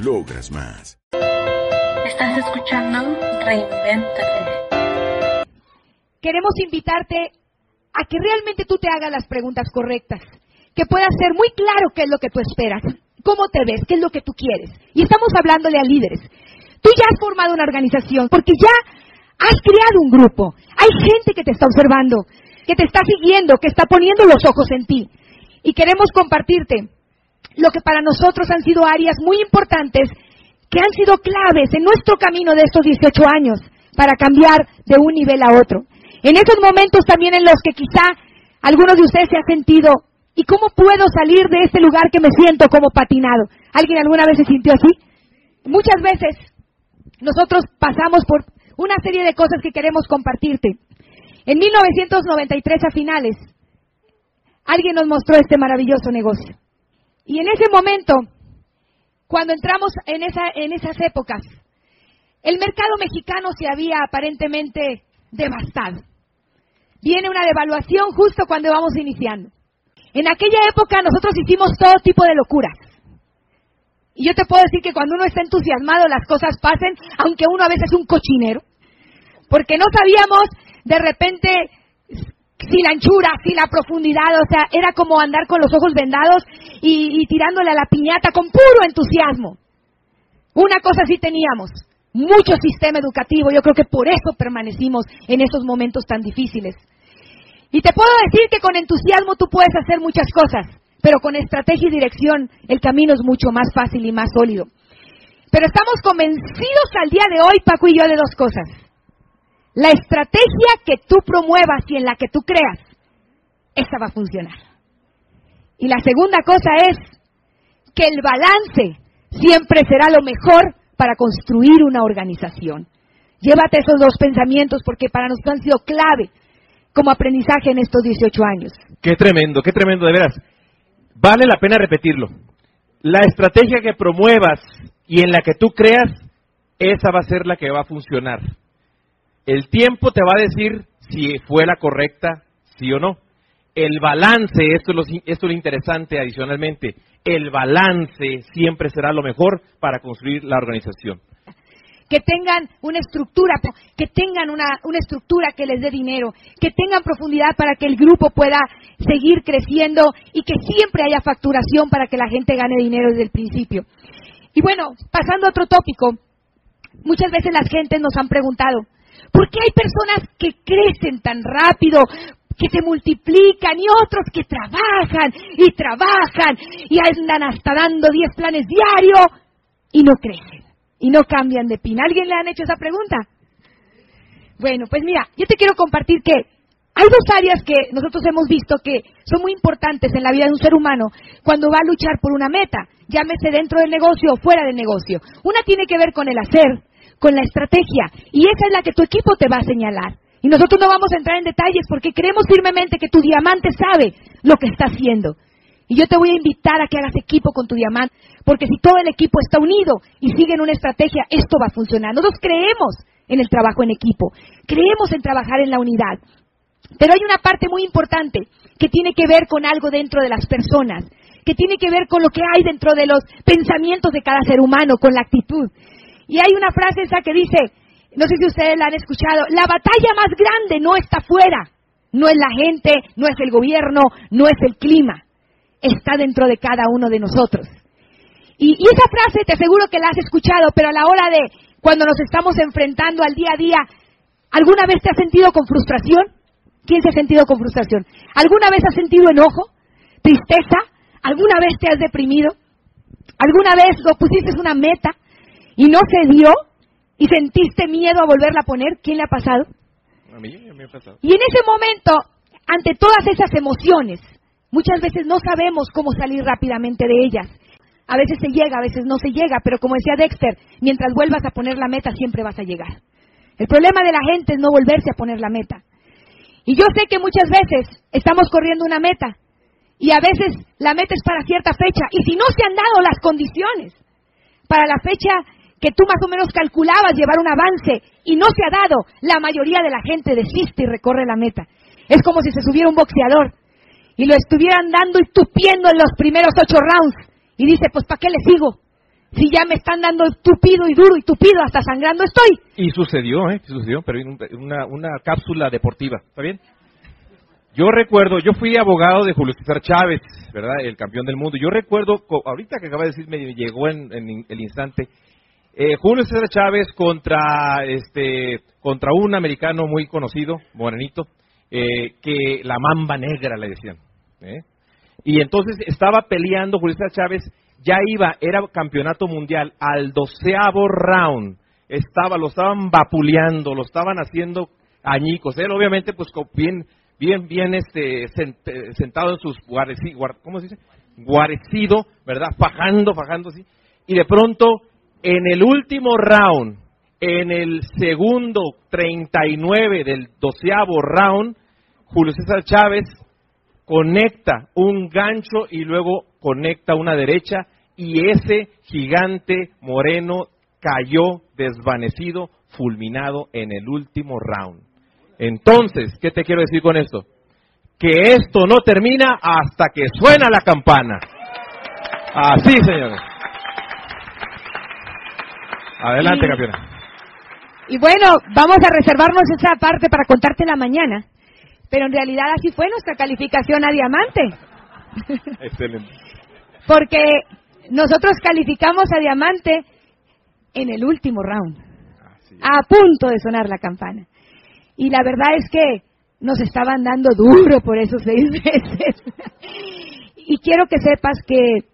Logras más. Estás escuchando Reinventate. Queremos invitarte a que realmente tú te hagas las preguntas correctas, que puedas ser muy claro qué es lo que tú esperas, cómo te ves, qué es lo que tú quieres. Y estamos hablándole a líderes. Tú ya has formado una organización porque ya has creado un grupo. Hay gente que te está observando, que te está siguiendo, que está poniendo los ojos en ti. Y queremos compartirte lo que para nosotros han sido áreas muy importantes que han sido claves en nuestro camino de estos 18 años para cambiar de un nivel a otro. En esos momentos también en los que quizá algunos de ustedes se han sentido, ¿y cómo puedo salir de este lugar que me siento como patinado? ¿Alguien alguna vez se sintió así? Muchas veces nosotros pasamos por una serie de cosas que queremos compartirte. En 1993 a finales, alguien nos mostró este maravilloso negocio. Y en ese momento cuando entramos en, esa, en esas épocas, el mercado mexicano se había aparentemente devastado. Viene una devaluación justo cuando vamos iniciando. En aquella época nosotros hicimos todo tipo de locuras. Y yo te puedo decir que cuando uno está entusiasmado las cosas pasen, aunque uno a veces es un cochinero. Porque no sabíamos de repente si la anchura, si la profundidad, o sea, era como andar con los ojos vendados y, tirándole a la piñata con puro entusiasmo. Una cosa sí teníamos, mucho sistema educativo, yo creo que por eso permanecimos en esos momentos tan difíciles. Y te puedo decir que con entusiasmo tú puedes hacer muchas cosas, pero con estrategia y dirección el camino es mucho más fácil y más sólido. Pero estamos convencidos al día de hoy, Paco y yo, de dos cosas. La estrategia que tú promuevas y en la que tú creas, esa va a funcionar. Y la segunda cosa es que el balance siempre será lo mejor para construir una organización. Llévate esos dos pensamientos porque para nosotros han sido clave como aprendizaje en estos 18 años. Qué tremendo, qué tremendo, de veras. Vale la pena repetirlo. La estrategia que promuevas y en la que tú creas, esa va a ser la que va a funcionar. El tiempo te va a decir si fue la correcta, sí o no. El balance, esto es, lo, esto es lo interesante adicionalmente, el balance siempre será lo mejor para construir la organización que tengan una estructura, que tengan una, una, estructura que les dé dinero, que tengan profundidad para que el grupo pueda seguir creciendo y que siempre haya facturación para que la gente gane dinero desde el principio. Y bueno, pasando a otro tópico, muchas veces las gentes nos han preguntado, ¿Por qué hay personas que crecen tan rápido, que se multiplican y otros que trabajan y trabajan y andan hasta dando 10 planes diarios y no crecen y no cambian de pin? ¿Alguien le han hecho esa pregunta? Bueno, pues mira, yo te quiero compartir que hay dos áreas que nosotros hemos visto que son muy importantes en la vida de un ser humano cuando va a luchar por una meta, llámese dentro del negocio o fuera del negocio. Una tiene que ver con el hacer con la estrategia. Y esa es la que tu equipo te va a señalar. Y nosotros no vamos a entrar en detalles porque creemos firmemente que tu diamante sabe lo que está haciendo. Y yo te voy a invitar a que hagas equipo con tu diamante, porque si todo el equipo está unido y sigue en una estrategia, esto va a funcionar. Nosotros creemos en el trabajo en equipo, creemos en trabajar en la unidad. Pero hay una parte muy importante que tiene que ver con algo dentro de las personas, que tiene que ver con lo que hay dentro de los pensamientos de cada ser humano, con la actitud. Y hay una frase esa que dice, no sé si ustedes la han escuchado, la batalla más grande no está fuera, no es la gente, no es el gobierno, no es el clima, está dentro de cada uno de nosotros. Y, esa frase te aseguro que la has escuchado, pero a la hora de cuando nos estamos enfrentando al día a día, ¿alguna vez te has sentido con frustración? ¿Quién se ha sentido con frustración? ¿Alguna vez has sentido enojo? ¿Tristeza? ¿Alguna vez te has deprimido? ¿Alguna vez lo pusiste una meta y no se dio y sentiste miedo a volverla a poner, ¿quién le ha pasado? A mí, me ha pasado. Y en ese momento, ante todas esas emociones, muchas veces no sabemos cómo salir rápidamente de ellas. A veces se llega, a veces no se llega, pero como decía Dexter, mientras vuelvas a poner la meta siempre vas a llegar. El problema de la gente es no volverse a poner la meta. Y yo sé que muchas veces estamos corriendo una meta y a veces la meta es para cierta fecha y si no se han dado las condiciones para la fecha que tú más o menos calculabas llevar un avance y no se ha dado, la mayoría de la gente desiste y recorre la meta. Es como si se subiera un boxeador y lo estuvieran dando y tupiendo en los primeros ocho rounds y dice, pues ¿para qué le sigo? Si ya me están dando tupido y duro y tupido, hasta sangrando estoy. Y sucedió, ¿eh? Sucedió, pero una, una cápsula deportiva, ¿está bien? Yo recuerdo, yo fui abogado de Julio César Chávez, ¿verdad? El campeón del mundo. Yo recuerdo, ahorita que acaba de decir, me llegó en, el instante, eh, Julio César Chávez contra, este, contra un americano muy conocido, morenito, eh, que la mamba negra le decían. ¿eh? Y entonces estaba peleando Julio César Chávez, ya iba, era campeonato mundial, al doceavo round, estaba, lo estaban vapuleando, lo estaban haciendo añicos. Él obviamente, pues bien bien, bien este, sentado en sus guarecidos, ¿cómo se dice? Guarecido, ¿verdad? Fajando, fajando así. Y de pronto, en el último round, en el segundo 39 del doceavo round, Julio César Chávez conecta un gancho y luego conecta una derecha y ese gigante moreno cayó desvanecido, fulminado en el último round. Entonces, ¿qué te quiero decir con esto? Que esto no termina hasta que suena la campana. Así, señores. Adelante, campeona. Y bueno, vamos a reservarnos esa parte para contarte la mañana. Pero en realidad así fue nuestra calificación a diamante. Excelente. Porque nosotros calificamos a diamante en el último round. A punto de sonar la campana. Y la verdad es que nos estaban dando duro por esos seis meses. y quiero que sepas que,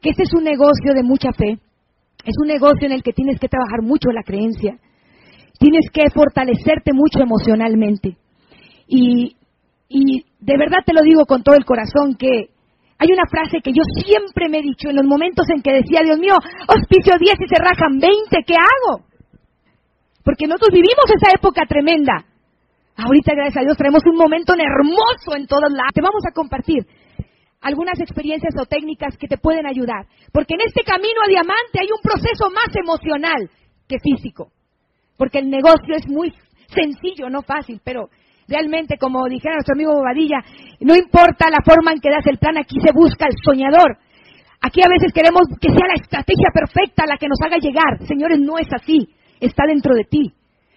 que este es un negocio de mucha fe. Es un negocio en el que tienes que trabajar mucho la creencia. Tienes que fortalecerte mucho emocionalmente. Y, y de verdad te lo digo con todo el corazón que hay una frase que yo siempre me he dicho en los momentos en que decía, Dios mío, hospicio 10 y se rajan 20, ¿qué hago? Porque nosotros vivimos esa época tremenda. Ahorita, gracias a Dios, traemos un momento hermoso en todos lados. Te vamos a compartir algunas experiencias o técnicas que te pueden ayudar. Porque en este camino a diamante hay un proceso más emocional que físico. Porque el negocio es muy sencillo, no fácil, pero realmente, como dijera nuestro amigo Bobadilla, no importa la forma en que das el plan, aquí se busca el soñador. Aquí a veces queremos que sea la estrategia perfecta la que nos haga llegar. Señores, no es así. Está dentro de ti.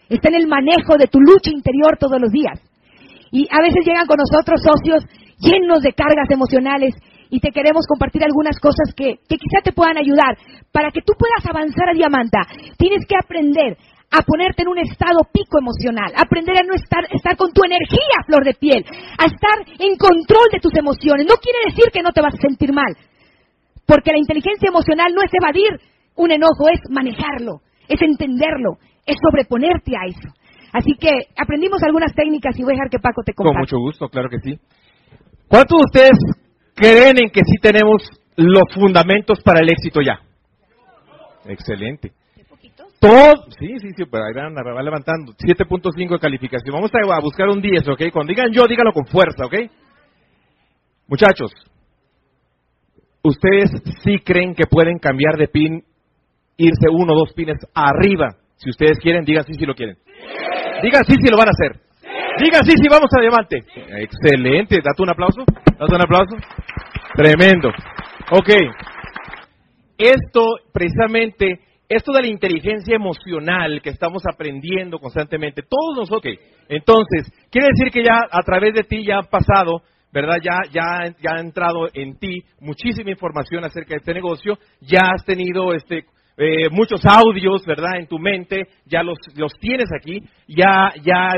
Está en el manejo de tu lucha interior todos los días. Y a veces llegan con nosotros socios llenos de cargas emocionales y te queremos compartir algunas cosas que, que quizá te puedan ayudar para que tú puedas avanzar a Diamanta. Tienes que aprender a ponerte en un estado pico emocional, aprender a no estar, estar con tu energía flor de piel, a estar en control de tus emociones. No quiere decir que no te vas a sentir mal, porque la inteligencia emocional no es evadir un enojo, es manejarlo, es entenderlo, es sobreponerte a eso. Así que aprendimos algunas técnicas y voy a dejar que Paco te comparta. Con mucho gusto, claro que sí. ¿Cuántos de ustedes creen en que sí tenemos los fundamentos para el éxito ya? Excelente. Todo, sí, sí, sí, pero ahí van, va levantando. 7.5 de calificación. Vamos a, buscar un 10, ¿ok? Cuando digan yo, díganlo con fuerza, ¿ok? Muchachos, ¿ustedes sí creen que pueden cambiar de pin, irse uno o dos pines arriba si ustedes quieren, digan sí si lo quieren. Digan sí si lo van a hacer. Digan sí si vamos a diamante. Excelente. Date un aplauso. Date un aplauso. Tremendo. Ok. Esto, precisamente, esto de la inteligencia emocional que estamos aprendiendo constantemente, todos nosotros. Entonces, quiere decir que ya a través de ti ya han pasado, ¿verdad? Ya, ya, ya ha entrado en ti muchísima información acerca de este negocio, ya has tenido este eh, muchos audios, ¿verdad? En tu mente, ya los, los tienes aquí, ya, ya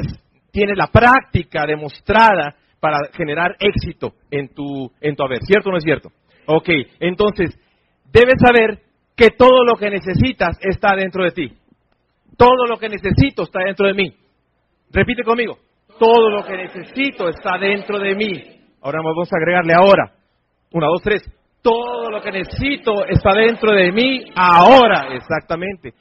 tienes la práctica demostrada para generar éxito en tu, en tu haber, ¿cierto o no es cierto? Ok, entonces, debes saber que todo lo que necesitas está dentro de ti. Todo lo que necesito está dentro de mí. Repite conmigo. Todo lo que necesito está dentro de mí. Ahora vamos a agregarle ahora. Una, dos, tres. Todo lo que necesito está dentro de mí ahora, exactamente.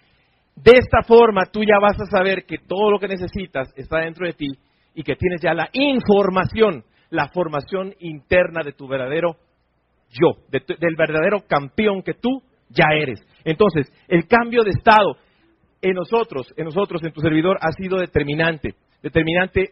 De esta forma tú ya vas a saber que todo lo que necesitas está dentro de ti y que tienes ya la información, la formación interna de tu verdadero yo, del verdadero campeón que tú ya eres. Entonces, el cambio de estado en nosotros, en nosotros, en tu servidor, ha sido determinante. Determinante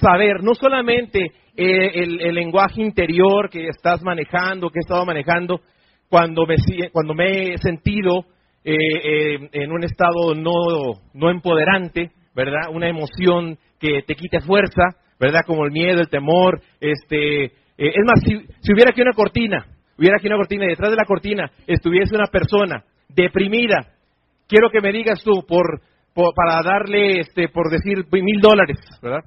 saber no solamente eh, el, lenguaje interior que estás manejando, que he estado manejando, cuando me, cuando me he sentido eh, eh, en un estado no, no empoderante, ¿verdad? Una emoción que te quite fuerza, ¿verdad? Como el miedo, el temor, este... es más, si, si hubiera aquí una cortina, hubiera aquí una cortina y detrás de la cortina estuviese una persona deprimida, quiero que me digas tú, por, para darle, este, por decir, mil dólares, ¿verdad?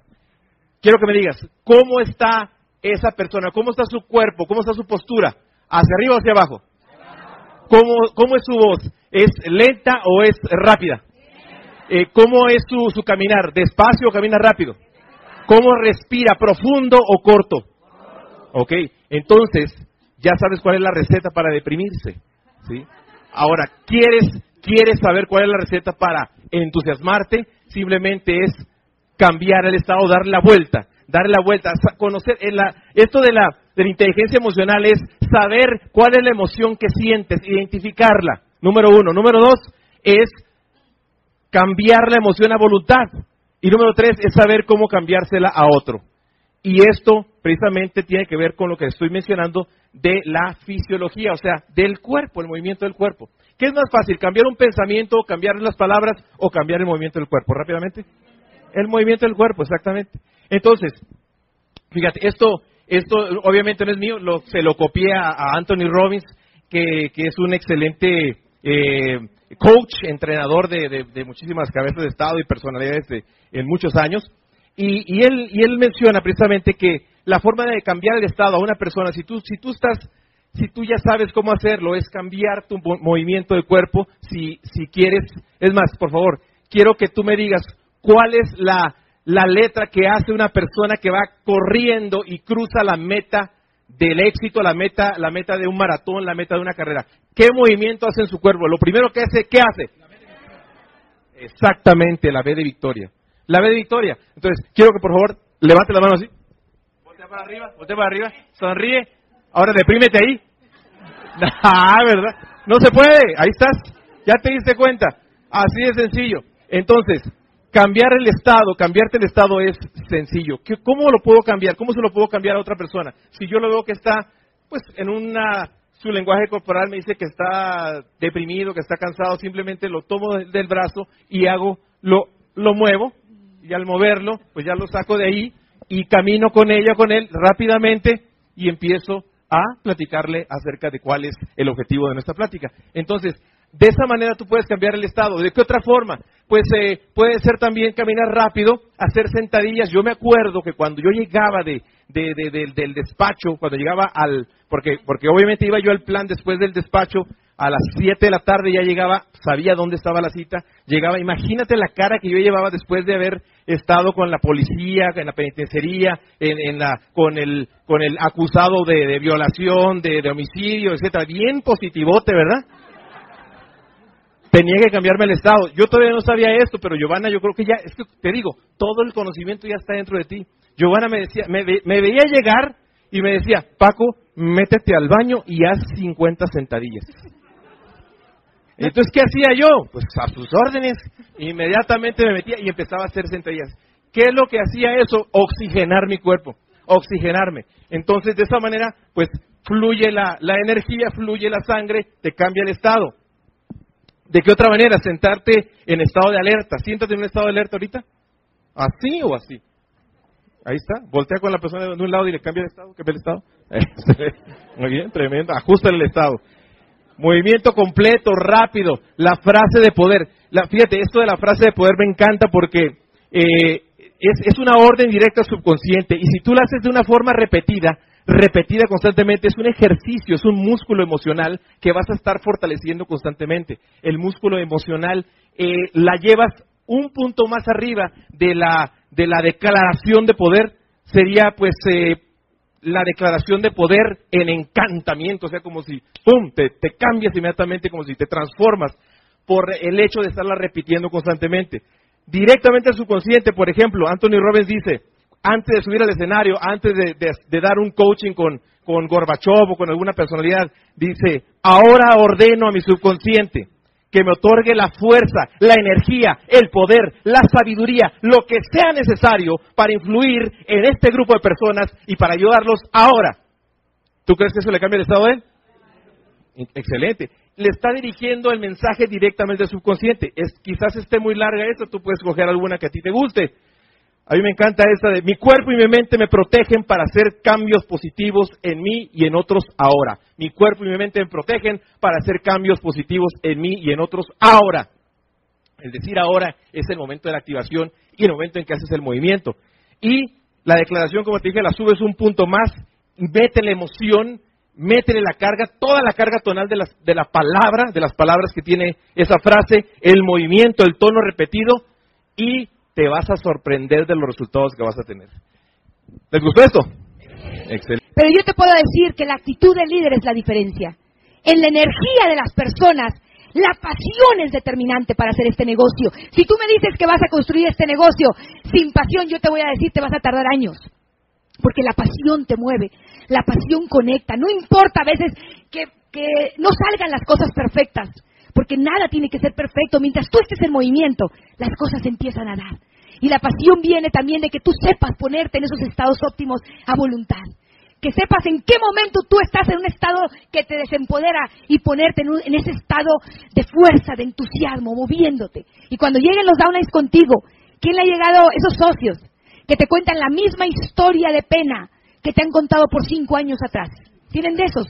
Quiero que me digas, ¿cómo está esa persona? ¿Cómo está su cuerpo? ¿Cómo está su postura? ¿Hacia arriba o hacia abajo? ¿Cómo, cómo es su voz? ¿Es lenta o es rápida? Eh, ¿Cómo es su, su caminar? ¿Despacio o camina rápido? ¿Cómo respira? ¿Profundo o corto? Ok, entonces ya sabes cuál es la receta para deprimirse. ¿sí? Ahora, ¿quieres, ¿quieres saber cuál es la receta para entusiasmarte? Simplemente es cambiar el estado, darle la vuelta, darle la vuelta, conocer, esto de la, de la inteligencia emocional es saber cuál es la emoción que sientes, identificarla, número uno. Número dos es cambiar la emoción a voluntad. Y número tres es saber cómo cambiársela a otro. Y esto precisamente tiene que ver con lo que estoy mencionando de la fisiología, o sea, del cuerpo, el movimiento del cuerpo. ¿Qué es más fácil, cambiar un pensamiento, cambiar las palabras o cambiar el movimiento del cuerpo? Rápidamente. El movimiento del cuerpo, exactamente. Entonces, fíjate, esto, esto obviamente no es mío, lo, se lo copié a, Anthony Robbins, que, es un excelente eh, coach, entrenador de, muchísimas cabezas de Estado y personalidades en muchos años. Y, y, él, y él menciona precisamente que la forma de cambiar el estado a una persona, si tú, si tú estás, si tú ya sabes cómo hacerlo, es cambiar tu movimiento de cuerpo, si, si quieres, es más, por favor, quiero que tú me digas cuál es la, la letra que hace una persona que va corriendo y cruza la meta del éxito, la meta, la meta de un maratón, la meta de una carrera. ¿Qué movimiento hace en su cuerpo? Lo primero que hace, ¿qué hace? Exactamente, la B de victoria. La B de victoria. Entonces, quiero que por favor levante la mano así para arriba, voltea para arriba, sonríe. Ahora deprímete ahí. Ah, ¿verdad? No se puede, ahí estás. Ya te diste cuenta. Así de sencillo. Entonces, cambiar el estado, cambiarte el estado es sencillo. ¿Cómo lo puedo cambiar? ¿Cómo se lo puedo cambiar a otra persona? Si yo lo veo que está, pues, en una, su lenguaje corporal me dice que está deprimido, que está cansado, simplemente lo tomo del brazo y hago, lo, lo muevo, y al moverlo, pues ya lo saco de ahí y camino con ella, con él, rápidamente y empiezo a platicarle acerca de cuál es el objetivo de nuestra plática. Entonces, de esa manera tú puedes cambiar el estado. ¿De qué otra forma? Pues eh, puede ser también caminar rápido, hacer sentadillas. Yo me acuerdo que cuando yo llegaba de, del despacho, cuando llegaba al, porque, porque obviamente iba yo al plan después del despacho, a las 7 de la tarde ya llegaba, sabía dónde estaba la cita, llegaba, imagínate la cara que yo llevaba después de haber estado con la policía, en la penitenciaría, en, la, con, el, con el acusado de, violación, de, homicidio, etcétera, bien positivote, ¿verdad? Tenía que cambiarme el estado. Yo todavía no sabía esto, pero Giovanna, yo creo que ya, es que te digo, todo el conocimiento ya está dentro de ti. Giovanna me decía, me, me veía llegar y me decía, Paco, métete al baño y haz 50 sentadillas. Entonces, ¿qué hacía yo? Pues a sus órdenes. Inmediatamente me metía y empezaba a hacer sentadillas. ¿Qué es lo que hacía eso? Oxigenar mi cuerpo, oxigenarme. Entonces, de esa manera, pues fluye la, la energía, fluye la sangre, te cambia el estado. ¿De qué otra manera? Sentarte en estado de alerta. Siéntate en un estado de alerta ahorita. ¿Así o así? Ahí está. Voltea con la persona de un lado y le cambia el estado. ¿Qué el estado? Muy bien, tremendo. Ajusta el estado. Movimiento completo, rápido. La frase de poder. La, fíjate, esto de la frase de poder me encanta porque eh, es, es una orden directa subconsciente. Y si tú la haces de una forma repetida, repetida constantemente, es un ejercicio, es un músculo emocional que vas a estar fortaleciendo constantemente. El músculo emocional eh, la llevas un punto más arriba de la, de la declaración de poder, sería pues eh, la declaración de poder en encantamiento, o sea, como si, ¡pum!, te, te cambias inmediatamente, como si te transformas por el hecho de estarla repitiendo constantemente. Directamente al subconsciente, por ejemplo, Anthony Robbins dice, antes de subir al escenario, antes de, dar un coaching con, con Gorbachev o con alguna personalidad, dice, ahora ordeno a mi subconsciente que me otorgue la fuerza, la energía, el poder, la sabiduría, lo que sea necesario para influir en este grupo de personas y para ayudarlos ahora. ¿Tú crees que eso le cambia el estado de él? Excelente. Le está dirigiendo el mensaje directamente al subconsciente. Es, quizás esté muy larga esta, tú puedes coger alguna que a ti te guste. A mí me encanta esta de mi cuerpo y mi mente me protegen para hacer cambios positivos en mí y en otros ahora. Mi cuerpo y mi mente me protegen para hacer cambios positivos en mí y en otros ahora. El decir ahora es el momento de la activación y el momento en que haces el movimiento. Y la declaración, como te dije, la subes un punto más, mete la emoción, métele la carga, toda la carga tonal de, de la palabra, de las palabras que tiene esa frase, el movimiento, el tono repetido, y te vas a sorprender de los resultados que vas a tener. ¿Les gustó esto? Excelente. Pero yo te puedo decir que la actitud del líder es la diferencia. En la energía de las personas, la pasión es determinante para hacer este negocio. Si tú me dices que vas a construir este negocio sin pasión, yo te voy a decir te vas a tardar años. Porque la pasión te mueve, la pasión conecta. No importa a veces que, que no salgan las cosas perfectas, porque nada tiene que ser perfecto. Mientras tú estés en movimiento, las cosas empiezan a dar. Y la pasión viene también de que tú sepas ponerte en esos estados óptimos a voluntad. Que sepas en qué momento tú estás en un estado que te desempodera y ponerte en, un- en ese estado de fuerza, de entusiasmo, moviéndote. Y cuando lleguen los downlines contigo, ¿quién le ha llegado esos socios que te cuentan la misma historia de pena que te han contado por cinco años atrás? ¿Tienen de esos?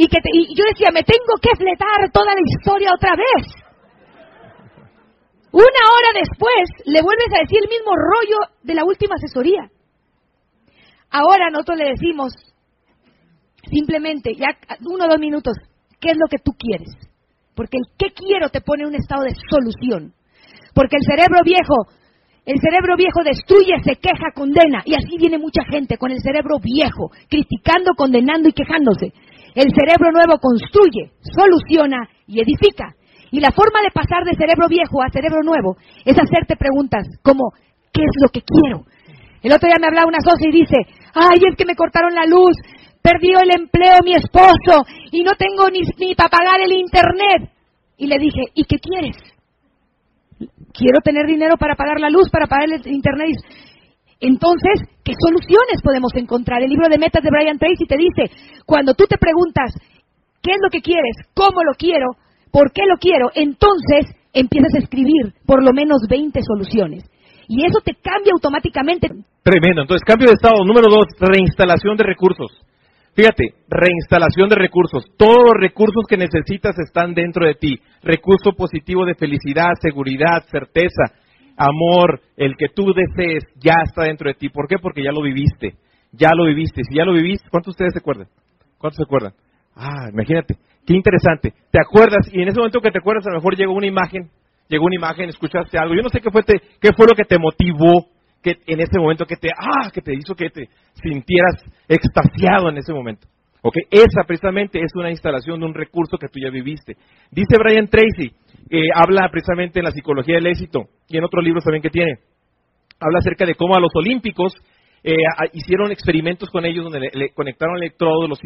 Y, que te- y yo decía, me tengo que fletar toda la historia otra vez. Una hora después le vuelves a decir el mismo rollo de la última asesoría. Ahora nosotros le decimos simplemente, ya uno o dos minutos, ¿qué es lo que tú quieres? Porque el qué quiero te pone en un estado de solución. Porque el cerebro viejo, el cerebro viejo destruye, se queja, condena. Y así viene mucha gente con el cerebro viejo, criticando, condenando y quejándose. El cerebro nuevo construye, soluciona y edifica. Y la forma de pasar de cerebro viejo a cerebro nuevo es hacerte preguntas como, ¿qué es lo que quiero? El otro día me hablaba una socia y dice, ay, es que me cortaron la luz, perdió el empleo mi esposo y no tengo ni, ni para pagar el internet. Y le dije, ¿y qué quieres? Quiero tener dinero para pagar la luz, para pagar el internet. Entonces, ¿qué soluciones podemos encontrar? El libro de metas de Brian Tracy te dice, cuando tú te preguntas, ¿qué es lo que quieres? ¿Cómo lo quiero? ¿Por qué lo quiero? Entonces empiezas a escribir por lo menos 20 soluciones. Y eso te cambia automáticamente. Tremendo. Entonces, cambio de estado. Número dos, reinstalación de recursos. Fíjate, reinstalación de recursos. Todos los recursos que necesitas están dentro de ti. Recurso positivo de felicidad, seguridad, certeza, amor, el que tú desees, ya está dentro de ti. ¿Por qué? Porque ya lo viviste. Ya lo viviste. Si ya lo viviste, ¿cuántos de ustedes se acuerdan? ¿Cuántos se acuerdan? Ah, imagínate. Qué interesante. Te acuerdas y en ese momento que te acuerdas a lo mejor llegó una imagen, llegó una imagen, escuchaste algo. Yo no sé qué fue, te- qué fue lo que te motivó que en ese momento que te, ah, que te hizo que te sintieras extasiado en ese momento. ¿Ok? Esa precisamente es una instalación de un recurso que tú ya viviste. Dice Brian Tracy, eh, habla precisamente en la psicología del éxito y en otros libros también que tiene. Habla acerca de cómo a los olímpicos eh, hicieron experimentos con ellos donde le, le conectaron electrodos, los,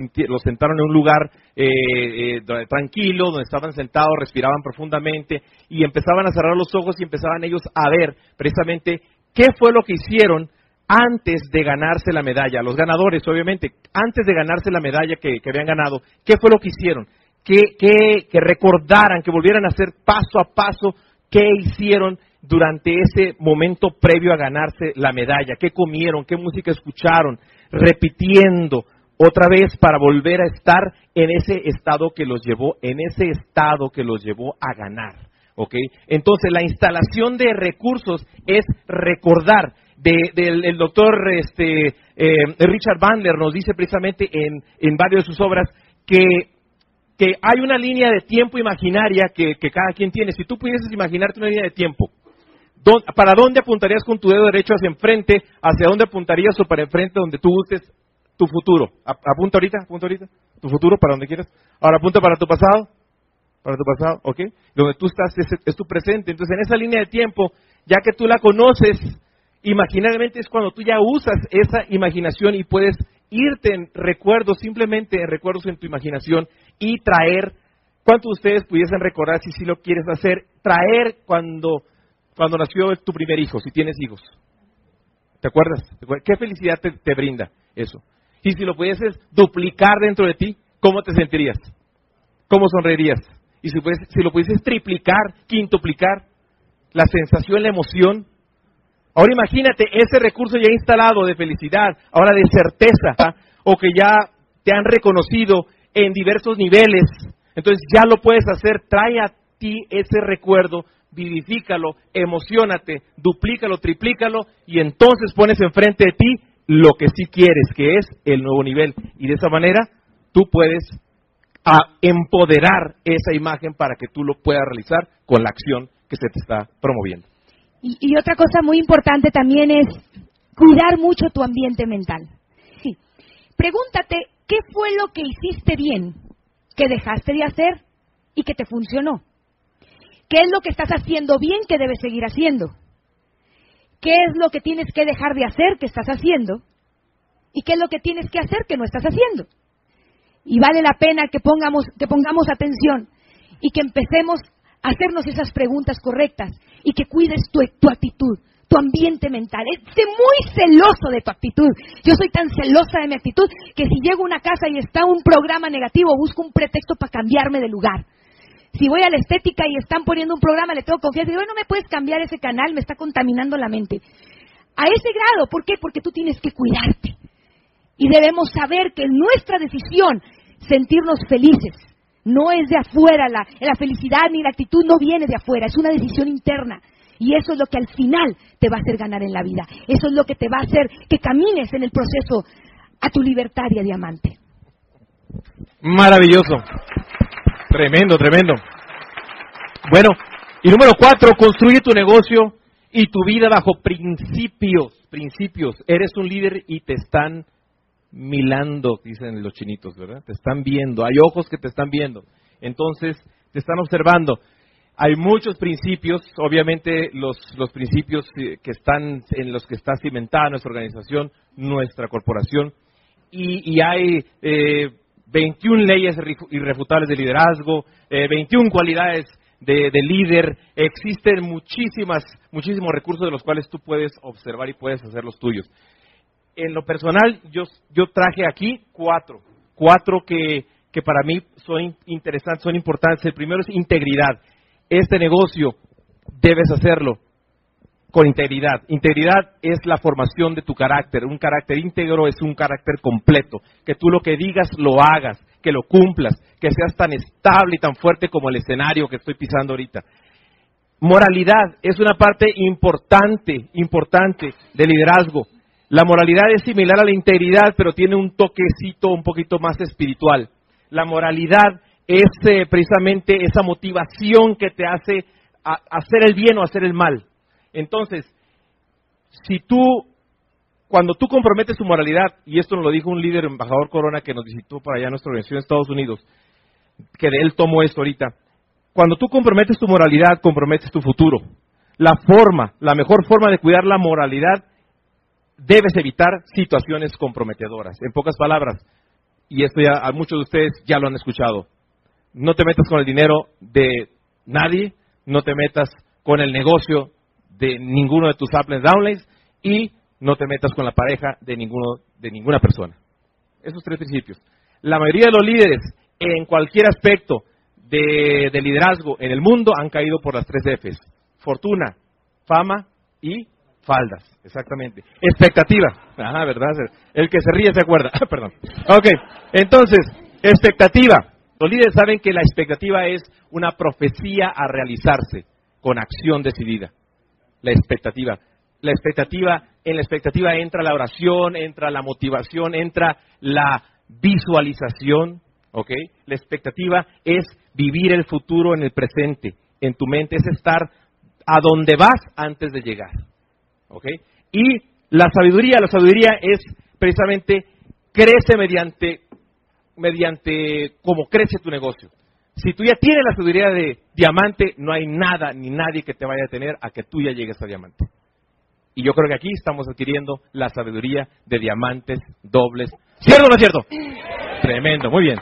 sentaron en un lugar eh, eh, tranquilo, donde estaban sentados, respiraban profundamente y empezaban a cerrar los ojos y empezaban ellos a ver precisamente qué fue lo que hicieron antes de ganarse la medalla. Los ganadores, obviamente, antes de ganarse la medalla que habían ganado, ¿qué fue lo que hicieron? Que, que, que recordaran, que volvieran a hacer paso a paso qué hicieron durante ese momento previo a ganarse la medalla, qué comieron, qué música escucharon, repitiendo otra vez para volver a estar en ese estado que los llevó, en ese estado que los llevó a ganar. ¿ok? Entonces, la instalación de recursos es recordar. De- del el doctor este, eh, Richard Bandler nos dice precisamente en, en varias de sus obras que que hay una línea de tiempo imaginaria que, cada quien tiene. Si tú pudieses imaginarte una línea de tiempo, ¿dó- ¿para dónde apuntarías con tu dedo derecho hacia enfrente? ¿Hacia dónde apuntarías o para enfrente donde tú gustes tu futuro. Apunta ahorita, apunta ahorita. Tu futuro para donde quieras. Ahora apunta para tu pasado. Para tu pasado, ¿ok? Donde tú estás es, es tu presente. Entonces, en esa línea de tiempo, ya que tú la conoces, imaginariamente es cuando tú ya usas esa imaginación y puedes irte en recuerdos, simplemente en recuerdos en tu imaginación y traer, ¿cuántos de ustedes pudiesen recordar si sí lo quieres hacer? Traer cuando, cuando nació tu primer hijo, si tienes hijos. ¿Te acuerdas? ¿Qué felicidad te, brinda eso? Y si lo pudieses duplicar dentro de ti, ¿cómo te sentirías? ¿Cómo sonreirías? Y si, si lo pudieses triplicar, quintuplicar, la sensación, la emoción, Ahora imagínate ese recurso ya instalado de felicidad, ahora de certeza, o que ya te han reconocido en diversos niveles. Entonces ya lo puedes hacer, trae a ti ese recuerdo, vivifícalo, emocionate, duplícalo, triplícalo y entonces pones enfrente de ti lo que sí quieres, que es el nuevo nivel. Y de esa manera tú puedes empoderar esa imagen para que tú lo puedas realizar con la acción que se te está promoviendo. Y, otra cosa muy importante también es cuidar mucho tu ambiente mental. Sí. Pregúntate qué fue lo que hiciste bien, que dejaste de hacer y que te funcionó. ¿Qué es lo que estás haciendo bien que debes seguir haciendo? ¿Qué es lo que tienes que dejar de hacer que estás haciendo? ¿Y qué es lo que tienes que hacer que no estás haciendo? Y vale la pena que pongamos, que pongamos atención y que empecemos a hacernos esas preguntas correctas y que cuides tu, tu actitud, tu ambiente mental. Sé muy celoso de tu actitud. Yo soy tan celosa de mi actitud que si llego a una casa y está un programa negativo, busco un pretexto para cambiarme de lugar. Si voy a la estética y están poniendo un programa, le tengo confianza digo, no me puedes cambiar ese canal, me está contaminando la mente. A ese grado, ¿por qué? Porque tú tienes que cuidarte. Y debemos saber que nuestra decisión sentirnos felices no es de afuera, la, la felicidad ni la actitud no viene de afuera, es una decisión interna. Y eso es lo que al final te va a hacer ganar en la vida. Eso es lo que te va a hacer que camines en el proceso a tu libertaria diamante. Maravilloso. Tremendo, tremendo. Bueno, y número cuatro, construye tu negocio y tu vida bajo principios. Principios. Eres un líder y te están milando, dicen los chinitos, ¿verdad? Te están viendo, hay ojos que te están viendo. Entonces, te están observando. Hay muchos principios, obviamente los, los principios eh, que están en los que está cimentada nuestra organización, nuestra corporación, y, hay eh, 21 leyes irrefutables de liderazgo, eh, 21 cualidades de, de, líder, existen muchísimas, muchísimos recursos de los cuales tú puedes observar y puedes hacer los tuyos en lo personal, yo, yo traje aquí cuatro, cuatro que, que para mí son interesantes, son importantes. El primero es integridad. Este negocio debes hacerlo con integridad. Integridad es la formación de tu carácter. Un carácter íntegro es un carácter completo. Que tú lo que digas lo hagas, que lo cumplas, que seas tan estable y tan fuerte como el escenario que estoy pisando ahorita. Moralidad es una parte importante, importante del liderazgo. La moralidad es similar a la integridad, pero tiene un toquecito un poquito más espiritual. La moralidad es precisamente esa motivación que te hace hacer el bien o hacer el mal. Entonces, si tú, cuando tú comprometes tu moralidad, y esto nos lo dijo un líder, embajador Corona, que nos visitó para allá en nuestra organización en Estados Unidos, que de él tomó esto ahorita, cuando tú comprometes tu moralidad, comprometes tu futuro. La forma, la mejor forma de cuidar la moralidad debes evitar situaciones comprometedoras. En pocas palabras, y esto ya a muchos de ustedes ya lo han escuchado, no te metas con el dinero de nadie, no te metas con el negocio de ninguno de tus uplands downlines y no te metas con la pareja de ninguno de ninguna persona. Esos tres principios. La mayoría de los líderes en cualquier aspecto de, de liderazgo en el mundo han caído por las tres Fs. Fortuna, fama y Faldas, exactamente. Expectativa. Ajá, ¿verdad? El que se ríe se acuerda. Perdón. Ok, entonces, expectativa. Los líderes saben que la expectativa es una profecía a realizarse con acción decidida. La expectativa. La expectativa, en la expectativa entra la oración, entra la motivación, entra la visualización, ¿ok? La expectativa es vivir el futuro en el presente, en tu mente, es estar a donde vas antes de llegar. Y la sabiduría, la sabiduría es precisamente crece mediante, mediante cómo crece tu negocio. Si tú ya tienes la sabiduría de diamante, no hay nada ni nadie que te vaya a tener a que tú ya llegues a diamante. Y yo creo que aquí estamos adquiriendo la sabiduría de diamantes dobles. ¿Cierto o no es cierto? Tremendo, muy bien.